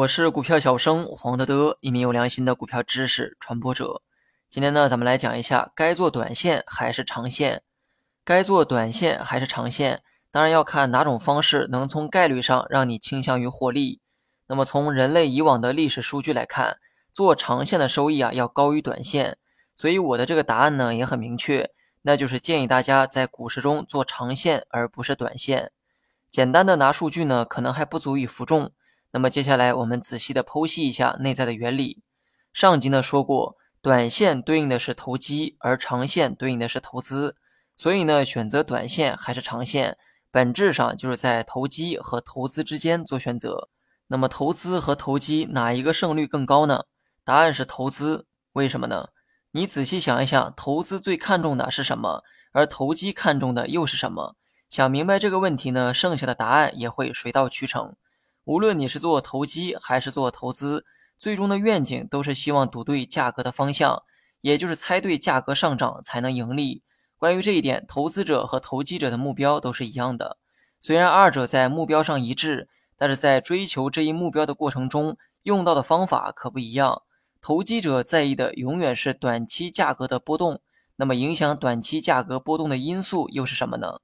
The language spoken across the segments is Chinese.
我是股票小生黄德德，一名有良心的股票知识传播者。今天呢，咱们来讲一下该做短线还是长线。该做短线还是长线，当然要看哪种方式能从概率上让你倾向于获利。那么从人类以往的历史数据来看，做长线的收益啊要高于短线。所以我的这个答案呢也很明确，那就是建议大家在股市中做长线而不是短线。简单的拿数据呢，可能还不足以服众。那么接下来我们仔细的剖析一下内在的原理。上集呢说过，短线对应的是投机，而长线对应的是投资。所以呢，选择短线还是长线，本质上就是在投机和投资之间做选择。那么投资和投机哪一个胜率更高呢？答案是投资。为什么呢？你仔细想一想，投资最看重的是什么？而投机看重的又是什么？想明白这个问题呢，剩下的答案也会水到渠成。无论你是做投机还是做投资，最终的愿景都是希望赌对价格的方向，也就是猜对价格上涨才能盈利。关于这一点，投资者和投机者的目标都是一样的。虽然二者在目标上一致，但是在追求这一目标的过程中，用到的方法可不一样。投机者在意的永远是短期价格的波动，那么影响短期价格波动的因素又是什么呢？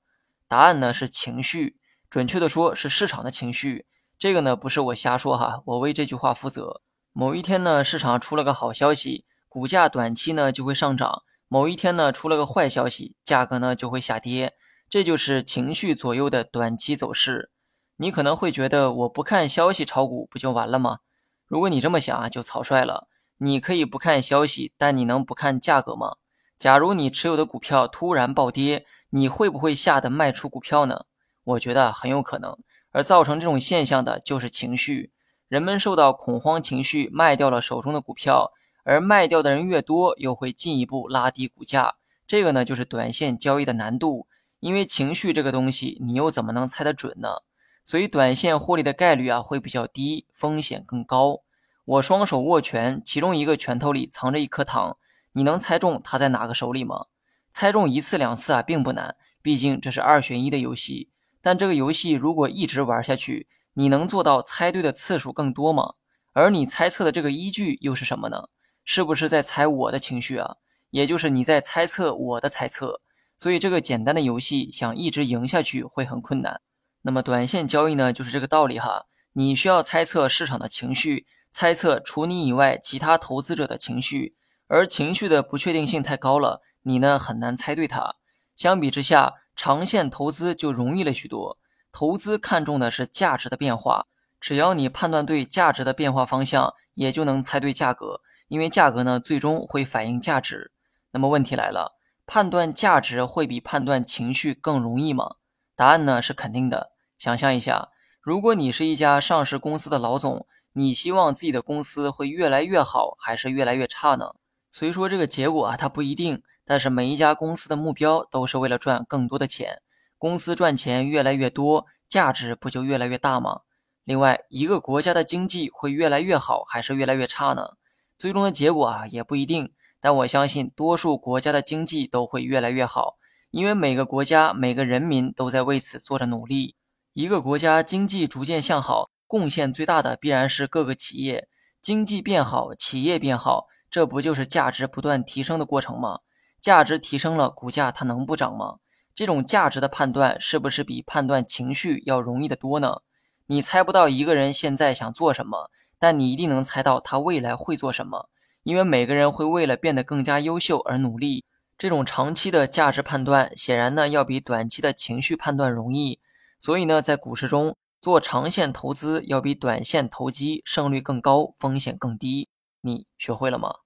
答案呢是情绪，准确的说是市场的情绪。这个呢不是我瞎说哈，我为这句话负责。某一天呢，市场出了个好消息，股价短期呢就会上涨；某一天呢，出了个坏消息，价格呢就会下跌。这就是情绪左右的短期走势。你可能会觉得我不看消息炒股不就完了吗？如果你这么想啊，就草率了。你可以不看消息，但你能不看价格吗？假如你持有的股票突然暴跌，你会不会吓得卖出股票呢？我觉得很有可能。而造成这种现象的就是情绪，人们受到恐慌情绪卖掉了手中的股票，而卖掉的人越多，又会进一步拉低股价。这个呢，就是短线交易的难度，因为情绪这个东西，你又怎么能猜得准呢？所以短线获利的概率啊会比较低，风险更高。我双手握拳，其中一个拳头里藏着一颗糖，你能猜中它在哪个手里吗？猜中一次两次啊并不难，毕竟这是二选一的游戏。但这个游戏如果一直玩下去，你能做到猜对的次数更多吗？而你猜测的这个依据又是什么呢？是不是在猜我的情绪啊？也就是你在猜测我的猜测。所以这个简单的游戏想一直赢下去会很困难。那么短线交易呢，就是这个道理哈。你需要猜测市场的情绪，猜测除你以外其他投资者的情绪，而情绪的不确定性太高了，你呢很难猜对它。相比之下。长线投资就容易了许多，投资看重的是价值的变化，只要你判断对价值的变化方向，也就能猜对价格，因为价格呢最终会反映价值。那么问题来了，判断价值会比判断情绪更容易吗？答案呢是肯定的。想象一下，如果你是一家上市公司的老总，你希望自己的公司会越来越好，还是越来越差呢？所以说这个结果啊，它不一定。但是每一家公司的目标都是为了赚更多的钱，公司赚钱越来越多，价值不就越来越大吗？另外，一个国家的经济会越来越好还是越来越差呢？最终的结果啊也不一定，但我相信多数国家的经济都会越来越好，因为每个国家每个人民都在为此做着努力。一个国家经济逐渐向好，贡献最大的必然是各个企业，经济变好，企业变好，这不就是价值不断提升的过程吗？价值提升了，股价它能不涨吗？这种价值的判断是不是比判断情绪要容易得多呢？你猜不到一个人现在想做什么，但你一定能猜到他未来会做什么，因为每个人会为了变得更加优秀而努力。这种长期的价值判断，显然呢要比短期的情绪判断容易。所以呢，在股市中做长线投资要比短线投机胜率更高，风险更低。你学会了吗？